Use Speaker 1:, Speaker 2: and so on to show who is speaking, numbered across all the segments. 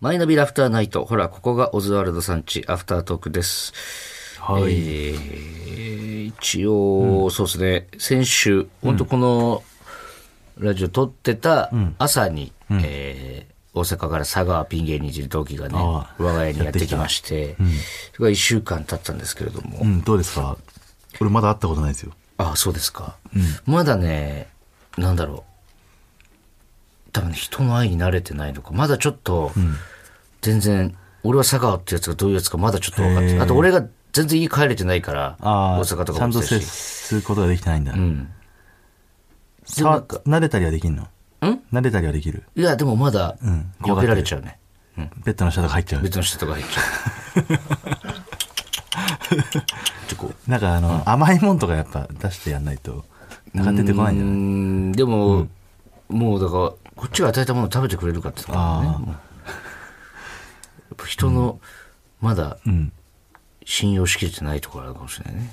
Speaker 1: マイナビラフターナイト。ほら、ここがオズワルドさんち、アフタートークです。
Speaker 2: はい。
Speaker 1: えー一応、そうですね、先週、本当このラジオ撮ってた朝に、えー大阪から佐川ピン芸人いる同期がね、我が家にやってきまして、それが1週間経ったんですけれども、
Speaker 2: うん、どうですか？俺まだ会ったことないですよ。
Speaker 1: ああ、そうですか。まだね、なんだろう。多分ね、人の愛に慣れてないのか。まだちょっと、全然、俺は佐川ってやつがどういうやつかまだちょっと分かってあと俺が全然家帰れてないから、
Speaker 2: ああ、
Speaker 1: 大阪と
Speaker 2: ちゃんと接。することができてないんだ。
Speaker 1: うん。
Speaker 2: さ
Speaker 1: でもなんか
Speaker 2: 撫でたりはできんの？
Speaker 1: ん？
Speaker 2: 撫でたりはできる？
Speaker 1: いや、でもまだ
Speaker 2: うん、
Speaker 1: 避けられちゃうね。
Speaker 2: ベッドの下とか入っちゃう？
Speaker 1: 別の人とか入っちゃう。
Speaker 2: なんかあの、甘いもんとかやっぱ出してやんないと、なかなか出てこないんじゃ
Speaker 1: う
Speaker 2: ない？
Speaker 1: んでも、もうだから、こっちが与えたものを食べてくれるかっていうのがね。
Speaker 2: あー
Speaker 1: もうやっぱ人の、まだ
Speaker 2: うん。
Speaker 1: 信用しきれてないところあるかもしれないね。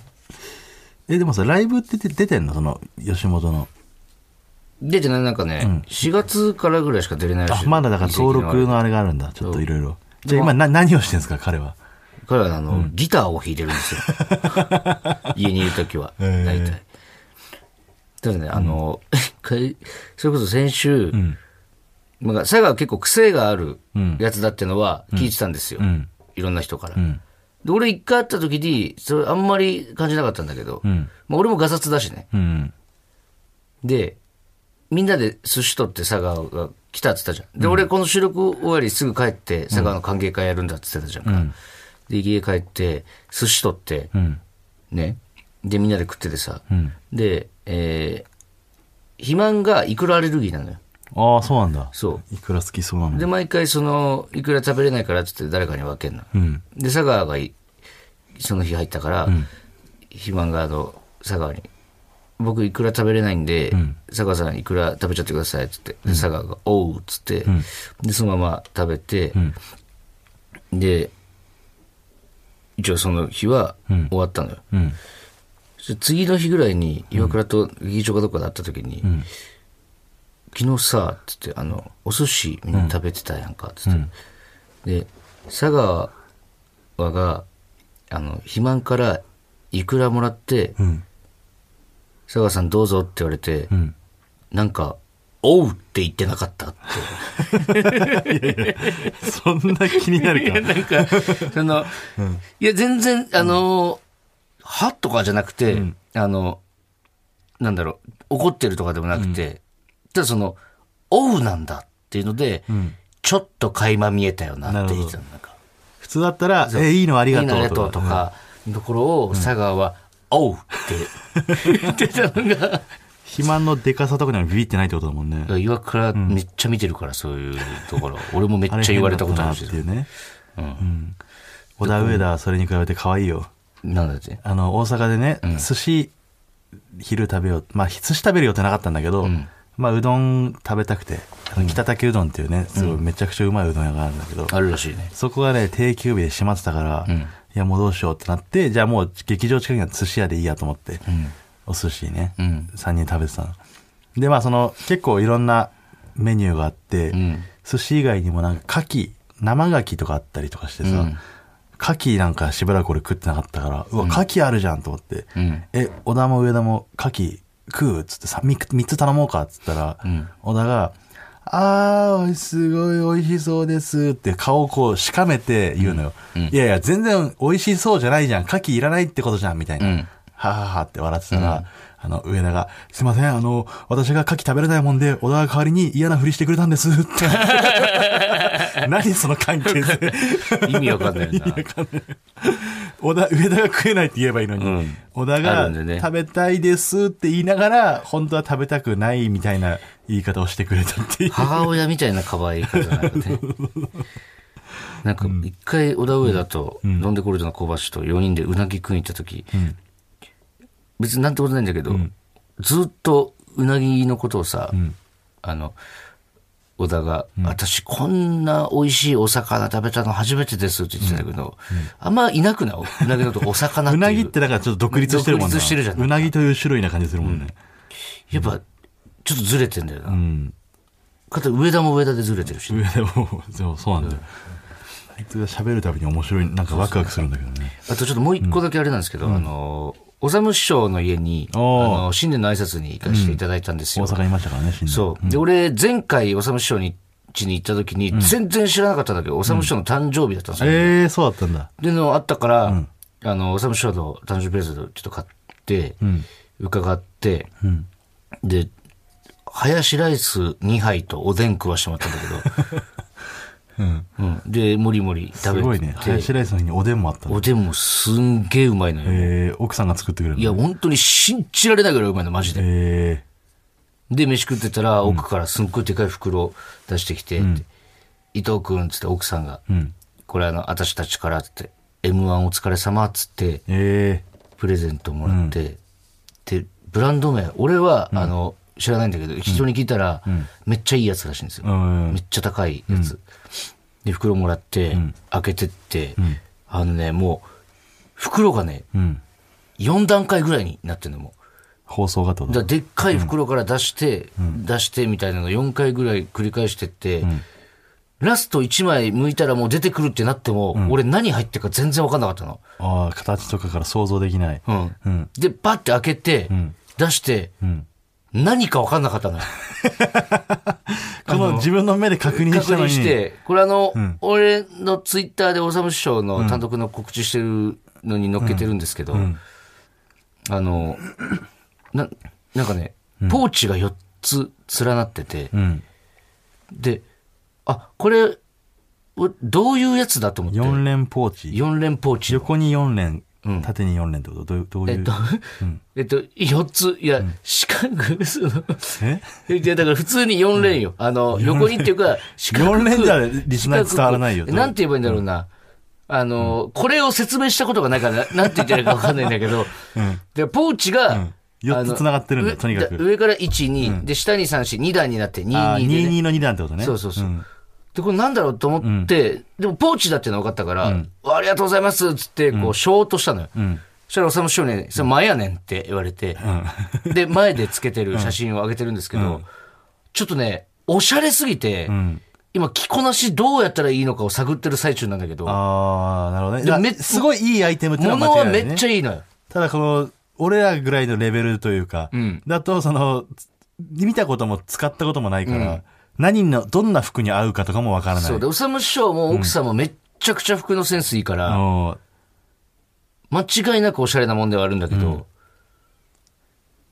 Speaker 2: え、でもさ、ライブって出出てんの？その、吉本の。
Speaker 1: 出てないなんかね、4月からぐらいしか出れないらし
Speaker 2: まだだから登録
Speaker 1: の。
Speaker 2: のあれがあるんだ。ちょっといろいろ。じゃあ今な何をしてんですか、彼は？
Speaker 1: 彼はあの、ギターを弾いてるんですよ。家にいるときは、大体。ただね、あの、かいそれこそ先週、
Speaker 2: ん
Speaker 1: まあ、佐賀は結構癖がある
Speaker 2: うん
Speaker 1: やつだってのは聞いてたんですよ。
Speaker 2: うん。
Speaker 1: いろんな人から。
Speaker 2: ん
Speaker 1: で、俺一回会った時に、それあんまり感じなかったんだけど、
Speaker 2: うん。
Speaker 1: まあ、俺もガサツだしね。
Speaker 2: うん。
Speaker 1: で、みんなで寿司取って佐賀が来たって言ったじゃん。で、俺この収録終わりすぐ帰って佐賀の歓迎会やるんだって言ってたじゃんか。で、家帰って寿司取って、
Speaker 2: うん。
Speaker 1: ね。で、みんなで食っててさ。
Speaker 2: うん。
Speaker 1: で、えー、肥満がイクラアレルギーなのよ。
Speaker 2: ああ、そうなんだ。
Speaker 1: そ
Speaker 2: いくら好きそうな
Speaker 1: う。
Speaker 2: の？
Speaker 1: で、毎回その、イクラ食べれないからって言って誰かに分けんの。
Speaker 2: うん。
Speaker 1: で、佐川がいその日入ったから、肥満があの、佐川に、僕いくら食べれないんで、佐川さんいくら食べちゃってくださいっつって、で佐川が、おうっつって、で、そのまま食べて、で、一応その日は終わったのよ。次の日ぐらいに岩倉と劇場かどっかで会った時に、昨日さ、つって、あの、お寿司みんな食べてたやんか、つって。で、佐川が、あの、肥満からいくらもらって、
Speaker 2: うん。
Speaker 1: 佐川さんどうぞって言われて、
Speaker 2: うん。
Speaker 1: なんか、おうって言ってなかったって。
Speaker 2: そんな気になるか。
Speaker 1: なんか、その、いや、全然、あの、はとかじゃなくて、あの、なんだろう、怒ってるとかでもなくて、ただその、おうなんだっていうので、ちょっと垣間見えたよなって言ってたのなんか。
Speaker 2: 普通だったら、え、いいのありがとう
Speaker 1: いいのありがとうとか、のところを、佐川は、おうって言ってたのが、
Speaker 2: 肥満のデカさとかにはビビってないってことだもんね。
Speaker 1: 岩倉めっちゃ見てるから、そういうところ。俺もめっちゃ言われたことあるし
Speaker 2: っていうね。うん。小田上田はそれに比べて可愛いよ。
Speaker 1: なんだって？
Speaker 2: あの、大阪でね、寿司、昼食べよう。まあ、寿司食べる予定なかったんだけど、まあ、うどん食べたくて、北竹うどんっていうね、すごいめちゃくちゃうまいうどん屋があるんだけど、
Speaker 1: あるらしいね。
Speaker 2: そこがね、定休日で閉まってたから、いや、もうどうしようってなって、じゃあもう劇場近くには寿司屋でいいやと思って、お寿司ね、
Speaker 1: ん。
Speaker 2: 3人食べてたの。で、まあその、結構いろんなメニューがあって、
Speaker 1: ん。
Speaker 2: 寿司以外にもなんか牡蠣、生牡蠣とかあったりとかしてさ、
Speaker 1: うん。
Speaker 2: 牡蠣なんかしばらく俺食ってなかったから、うわ、牡蠣あるじゃんと思って、
Speaker 1: ん。
Speaker 2: え、小田も上田も牡蠣食うっつってさ、3, 三つ頼もうかっつったら、小田が、あー、すごい美味しそうですって顔をこうしかめて言うのよ。いやいや、全然美味しそうじゃないじゃん。牡蠣いらないってことじゃん、みたいな。
Speaker 1: うん
Speaker 2: はははって笑ってたら、あの、上田が、すいません、あの、私が牡蠣食べれないもんで、小田が代わりに嫌なふりしてくれたんですって。何その関係性。
Speaker 1: 意味わかんないよな。
Speaker 2: 小田、上田が食えないって言えばいいのに、
Speaker 1: うん。あ
Speaker 2: 小田が食べたいですって言いながら、本当は食べたくないみたいな言い方をしてくれたっていう。
Speaker 1: 母親みたいな可愛い方なんかね。なんか、一回、小田上だと、飲ん。でこれたの小橋と4人でうなぎ食いに行った時、別になんてことないんだけど、ずっとうなぎのことをさ、あの、小田が、私こんな美味しいお魚食べたの初めてですって言ってたけど、あんまいなくない？うなぎとお魚っていう。
Speaker 2: うなぎってだからちょっと独立してるもんね。
Speaker 1: 独立してるじゃん
Speaker 2: うなぎという種類な感じするもんね。
Speaker 1: やっぱ、ちょっとずれてんだよな。
Speaker 2: うん。
Speaker 1: かつ上田も上田でずれてるし。
Speaker 2: 上でも、そうそうなんだよ。あいつが喋るたびに面白い、なんかワクワクするんだけどね。
Speaker 1: あとちょっともう一個だけあれなんですけど、あの、おさむ師匠の家に、あの、新年の挨拶に行かせていただいたんですよ。
Speaker 2: 大阪にいましたからね、新年。
Speaker 1: そう。で、俺、前回、おさむ師匠に、家に行った時に、全然知らなかったんだけど、おさむ師匠の誕生日だったんですよ。
Speaker 2: ええそうだったんだ。
Speaker 1: でのあったから、あの、おさむ師匠の誕生日プレゼントちょっと買って、伺って、
Speaker 2: ん。
Speaker 1: で、ハヤシライス2杯とおでん食わしてもらったんだけど、
Speaker 2: うん。
Speaker 1: うん。で、もりもり
Speaker 2: す
Speaker 1: 食べて。
Speaker 2: ごいね。ハヤシライスの日におでんもあったの
Speaker 1: おでんもすんげえうまいのよ。
Speaker 2: ええ奥さんが作ってくれるの？
Speaker 1: いや、本当に信じられないぐらいうまいの、マジで。
Speaker 2: え
Speaker 1: で、飯食ってたら、奥からすっごいでかい袋出してきて、伊藤くんっつって奥さんが、
Speaker 2: えうん。
Speaker 1: これあの、私たちからっつって、M1 お疲れ様っつって、
Speaker 2: え
Speaker 1: プレゼントもらって、で、ブランド名、俺は、あの、知らないんだけど、人に聞いたら、めっちゃいいやつらしいんですよ。めっちゃ高いやつ。で、袋もらって、開けてって、あのね、もう、袋がね、
Speaker 2: うん。
Speaker 1: 4段階ぐらいになってるのもう。
Speaker 2: 放送がってこと？
Speaker 1: だでっかい袋から出して、出してみたいなのを4回ぐらい繰り返してって、ラスト1枚剥いたらもう出てくるってなっても、俺何入ってるか全然分かんなかったの。
Speaker 2: ああ、形とかから想像できない。
Speaker 1: うん。
Speaker 2: うん。
Speaker 1: で、バッて開けて、
Speaker 2: ん
Speaker 1: 出して、
Speaker 2: うん。
Speaker 1: 何か分かんなかったのよ。
Speaker 2: この自分の目で確認
Speaker 1: 確
Speaker 2: したのに。
Speaker 1: 認して、これあの、
Speaker 2: ん
Speaker 1: 俺のツイッターでおさむ師匠の単独の告知してるのに載っけてるんですけど、
Speaker 2: ん
Speaker 1: あの、な、なんかね、ポーチが4つ連なってて、
Speaker 2: うん。
Speaker 1: で、あ、これ、おどういうやつだと思って。
Speaker 2: 4連ポーチ
Speaker 1: ？4連ポーチ。
Speaker 2: 横に4連、
Speaker 1: うん
Speaker 2: 縦に4連ってこと？どういう、どういう？
Speaker 1: えっと、えっと、4つ、いや、四角、
Speaker 2: え？
Speaker 1: いや、だから普通に4連よ。あの、横にっていうか、四角く。
Speaker 2: 4連じゃリスナーに伝わらないよ
Speaker 1: なんて言えばいいんだろうな。あの、これを説明したことがないから、な なんて言ってるかわかんないんだけど、
Speaker 2: うん。
Speaker 1: で、ポーチが、
Speaker 2: ん。四つ繋がってるんだとにかく。
Speaker 1: 上上から1、2、で、下に3、4、2段になって、2、
Speaker 2: ああ、
Speaker 1: 2で、ね。
Speaker 2: 22の2段ってことね。
Speaker 1: そうそうそう。
Speaker 2: ん
Speaker 1: で、これなんだろうと思って、でもポーチだっていうの分かったから、ありがとうございますっつって、こう、ショートしたのよ。
Speaker 2: うん。
Speaker 1: そしたら、おさむ師匠に、それ前やねんって言われて、で、前でつけてる写真を上げてるんですけど、ちょっとね、おしゃれすぎて、
Speaker 2: うん。
Speaker 1: 今、着こなしどうやったらいいのかを探ってる最中なんだけど、
Speaker 2: ああ、なるほどね。すごいいいアイテムってのは間
Speaker 1: 物はめ
Speaker 2: 違いない、ね。
Speaker 1: っちゃいいのよ。
Speaker 2: ただこの、俺らぐらいのレベルというか、
Speaker 1: ん
Speaker 2: だとその、見たことも使ったこともないから、何の、どんな服に合うかとかもわからない。
Speaker 1: そうで、おさむ師匠も奥さんもめっちゃくちゃ服のセンスいいから、間違いなくおしゃれなもんではあるんだけど、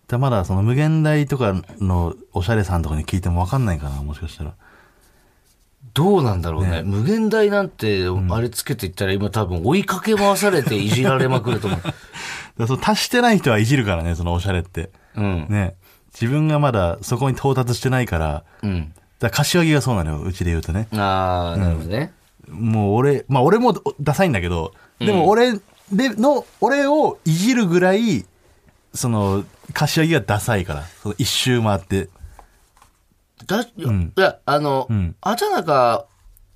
Speaker 2: だまだその無限大とかのおしゃれさんとかに聞いてもわかんないかな、もしかしたら。
Speaker 1: どうなんだろうね。無限大なんて、あれつけていったら今多分追いかけ回されていじられまくると思う。
Speaker 2: だその足してない人はいじるからね、そのおしゃれって。
Speaker 1: うん。
Speaker 2: ね。自分がまだそこに到達してないから、
Speaker 1: うん。
Speaker 2: だ柏木がそうなのよ、うちで言うとね。
Speaker 1: ああ、なるほどね。
Speaker 2: もう俺、まあ俺もダサいんだけど、でも俺での、俺をいじるぐらい、その、柏木がダサいから、その一周回って。
Speaker 1: だ、いや、あの、
Speaker 2: ん
Speaker 1: 畑中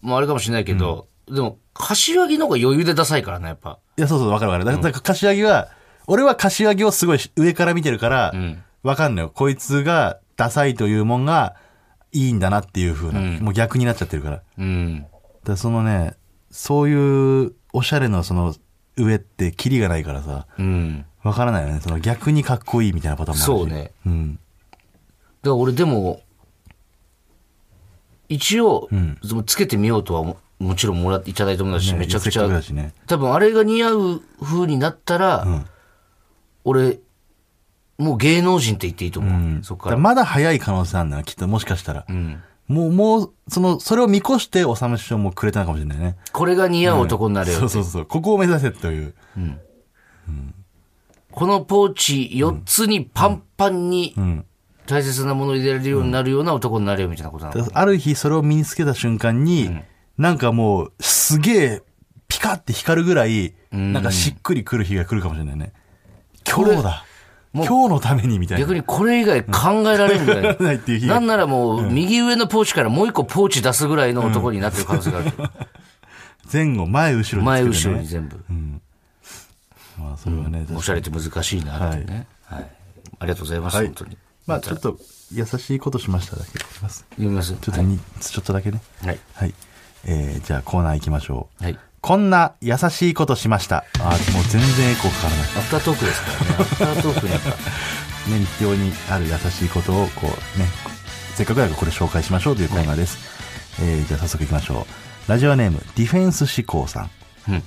Speaker 1: もあれかもしれないけど、でも、柏木の方が余裕でダサいからね、やっぱ。
Speaker 2: いや、そうそう、わかるわかる。だからだから柏木は、俺は柏木をすごい上から見てるから
Speaker 1: ん、
Speaker 2: わかんないよ。こいつがダサいというもんがいいんだなっていう風な、もう逆になっちゃってるから。
Speaker 1: うん。
Speaker 2: らそのね、そういうおしゃれのその上ってキリがないからさ、
Speaker 1: うん。
Speaker 2: わからないよね。その逆にかっこいいみたいなパターンもあるし。
Speaker 1: そうね。
Speaker 2: うん。
Speaker 1: だから俺でも、一応、
Speaker 2: ん
Speaker 1: そのつけてみようとはももちろんもらっていただいたものだし、
Speaker 2: ね
Speaker 1: めちゃくちゃ
Speaker 2: ね。
Speaker 1: 多分あれが似合う風になったら、
Speaker 2: ん
Speaker 1: 俺、もう芸能人って言っていいと思う。
Speaker 2: うん。
Speaker 1: そっから。
Speaker 2: まだ早い可能性あるんだよ、きっと。もしかしたら。
Speaker 1: うん。
Speaker 2: もう、もう、その、それを見越して、おさむ師匠もくれたのかもしれないね。
Speaker 1: これが似合う男になれよ。
Speaker 2: そうそうそう。ここを目指せという。
Speaker 1: このポーチ4つにパンパンに
Speaker 2: うん。
Speaker 1: 大切なものを入れられるようになるような男になれよみたいなことなの？
Speaker 2: ある日それを身につけた瞬間に、なんかもう、すげえ、ピカって光るぐらい、なんかしっくりくる日が来るかもしれないね。今日だ。今日のためにみたいな。
Speaker 1: 逆にこれ以外考えられんぐらい。
Speaker 2: ないっていう日が
Speaker 1: なんならもう、右上のポーチからもう一個ポーチ出すぐらいの男になってる可能性がある。
Speaker 2: 前後、前、後ろに。
Speaker 1: 前後ろに全部。
Speaker 2: まあ、それはね、
Speaker 1: おしゃれって難しいなっていうね。はい。ありがとうございます、
Speaker 2: はい
Speaker 1: 本当に。
Speaker 2: まあちょっと優しいことしましただけ読みます。
Speaker 1: 読みます
Speaker 2: ちょっとに、ちょっとだけね。
Speaker 1: はい。
Speaker 2: はい。えー、じゃあコーナー行きましょう。
Speaker 1: はい。
Speaker 2: こんな優しいことしました。あーもう全然エコーかからない。
Speaker 1: アフタートークですからね。アフタートークにやっぱ。
Speaker 2: ね、日常にある優しいことを、こうね、せっかくだからこれ紹介しましょうというコーナーです。えー、じゃあ早速行きましょう。ラジオネーム、ディフェンス志向さん。
Speaker 1: うん。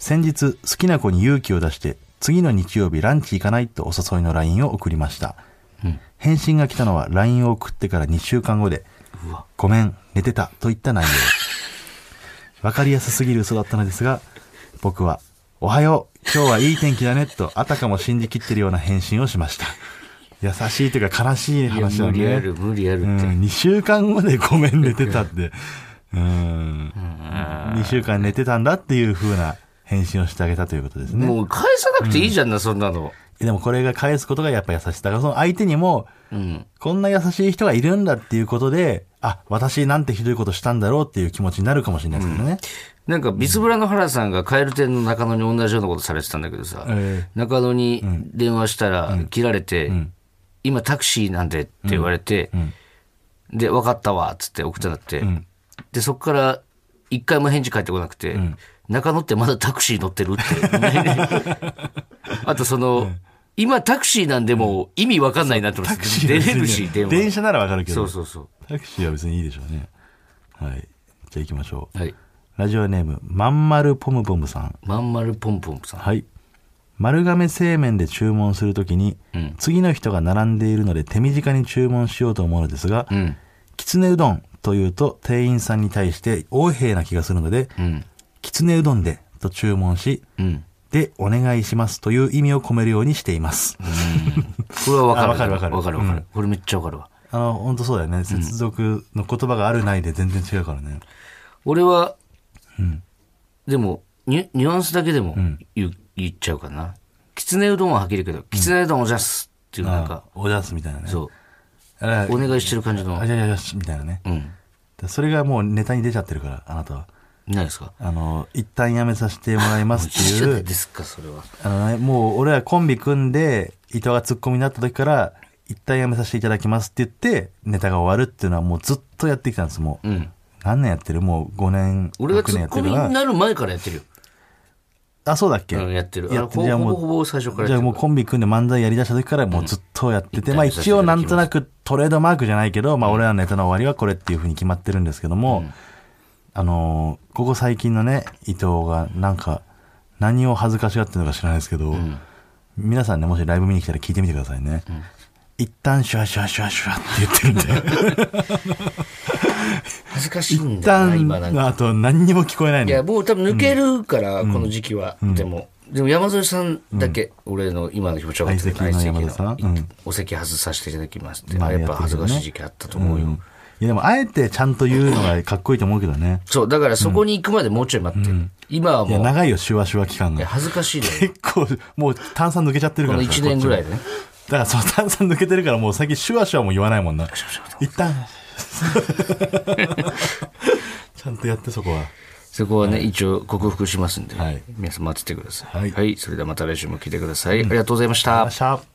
Speaker 2: 先日、好きな子に勇気を出して、次の日曜日ランチ行かないとお誘いの LINE を送りました。
Speaker 1: うん。
Speaker 2: 返信が来たのは LINE を送ってから2週間後で、
Speaker 1: うわ。
Speaker 2: ごめん、寝てたといった内容。わかりやすすぎる嘘だったのですが、僕は、おはよう、今日はいい天気だねと、あたかも信じきってるような返信をしました。優しいというか悲しい話だね。
Speaker 1: 無理ある、無理あるって。
Speaker 2: うん、2週間後でごめん寝てたって。うん。2週間寝てたんだっていう風な返信をしてあげたということですね。
Speaker 1: もう返さなくていいじゃんな、そんなの。
Speaker 2: でもこれが返すことがやっぱ優しさ。だからその相手にも、
Speaker 1: うん。
Speaker 2: こんな優しい人がいるんだっていうことで、あ、私なんてひどいことしたんだろうっていう気持ちになるかもしれないですけどね。
Speaker 1: なんか、ビスブラの原さんが蛙店の中野に同じようなことされてたんだけどさ、
Speaker 2: え
Speaker 1: 中野に電話したら、切られて、今タクシーなんでって言われて、で、分かったわ、っつって送ってなって、で、そこから一回も返事返ってこなくて、中野ってまだタクシー乗ってるって。あとその、今タクシーなんでもう意味わかんないなって思って出れるし、電話。
Speaker 2: 電車ならわかるけど、
Speaker 1: そうそうそ
Speaker 2: タクシーは別にいいでしょうね。はい。じゃあ行きましょう。
Speaker 1: う。はい。
Speaker 2: ラジオネーム、まんまるポムポムさん。
Speaker 1: まんまるポンポンさん。
Speaker 2: はい。丸亀製麺で注文するときに、
Speaker 1: うん
Speaker 2: 次の人が並んでいるので手短に注文しようと思うのですが、
Speaker 1: うん。
Speaker 2: きつねうどんというと店員さんに対して横柄な気がするので、
Speaker 1: うん。
Speaker 2: きつねうどんでと注文し、
Speaker 1: うん。
Speaker 2: で、お願いしますという意味を込めるようにしています。
Speaker 1: これはわかる。
Speaker 2: あわかるわかる
Speaker 1: わかるわかる
Speaker 2: うん。
Speaker 1: これめっちゃわかるわ。
Speaker 2: あの、本当そうだよね。接続の言葉があるないで全然違うからね。
Speaker 1: 俺は、でもニュ、ニュアンスだけでも言,、言っちゃうかな。きつねうどんははっきり言うけど、きつねうどんおじゃすっていうなん
Speaker 2: あ
Speaker 1: か、
Speaker 2: おじゃすみたいなね。
Speaker 1: そう、
Speaker 2: あ
Speaker 1: お願いしてる感じの
Speaker 2: あ、、じゃあじゃあみたいなね。
Speaker 1: うん。
Speaker 2: でそれがもうネタに出ちゃってるから、あなたは。
Speaker 1: ないですか？
Speaker 2: あの、一旦やめさせてもらいますっていう、
Speaker 1: ですか、それは。
Speaker 2: あのね、もう俺らコンビ組んで、伊藤がツッコミになった時から、一旦やめさせていただきますって言って、ネタが終わるっていうのはもうずっとやってきたんです、もう。
Speaker 1: うん。
Speaker 2: 何年やってる？もう5年、6
Speaker 1: 俺がツッ
Speaker 2: 年やってるから
Speaker 1: コミに。なる前からやってるよ。
Speaker 2: あ、そうだっけ、
Speaker 1: うん、やってる。
Speaker 2: やってじゃあもう
Speaker 1: ほぼほぼ最初から
Speaker 2: じゃあもう。コンビ組んで漫才やりだした時からもうずっとやってて、まあ一応なんとなくトレードマークじゃないけど、まあ俺らのネタの終わりはこれっていうふうに決まってるんですけども、あのーここ最近のね、伊藤がなんか何を恥ずかしがってるのか知らないですけど、皆さんね、もしライブ見に来たら聞いてみてくださいね。一旦シュワシュワシュワシュワって言ってるんで、
Speaker 1: 恥ずかしいん
Speaker 2: 一
Speaker 1: だ今なんか。
Speaker 2: 旦あと何にも聞こえない
Speaker 1: いや、
Speaker 2: の。
Speaker 1: もう多分抜けるから、この時期は。でも、でも山添さんだけ、俺の今の気持ちは分かってる
Speaker 2: 相席の山添さん？
Speaker 1: 相席の
Speaker 2: うん
Speaker 1: お席外させていただきますって。
Speaker 2: まあ
Speaker 1: あやっぱ恥ずかしい時期あったと思うよ。
Speaker 2: いやでもあえてちゃんと言うのがかっこいいと思うけどね。
Speaker 1: そう、だからそこに行くまでもうちょい待って。今はい
Speaker 2: や、
Speaker 1: もう、
Speaker 2: 長いよ、シュワシュワ期間
Speaker 1: いや
Speaker 2: が。
Speaker 1: 恥ずかしいのよ。
Speaker 2: 結構、もう炭酸抜けちゃってる
Speaker 1: この
Speaker 2: からさ
Speaker 1: 1年ぐらいでね。
Speaker 2: だからその炭酸抜けてるからもう最近シュワシュワも言わないもんな。一旦。ちゃんとやってそこは。
Speaker 1: そこはね、一応克服しますんで、
Speaker 2: はい
Speaker 1: 皆さん待っててください。
Speaker 2: はい
Speaker 1: はい。それではまた来週も聞いてください。ありがとうございました。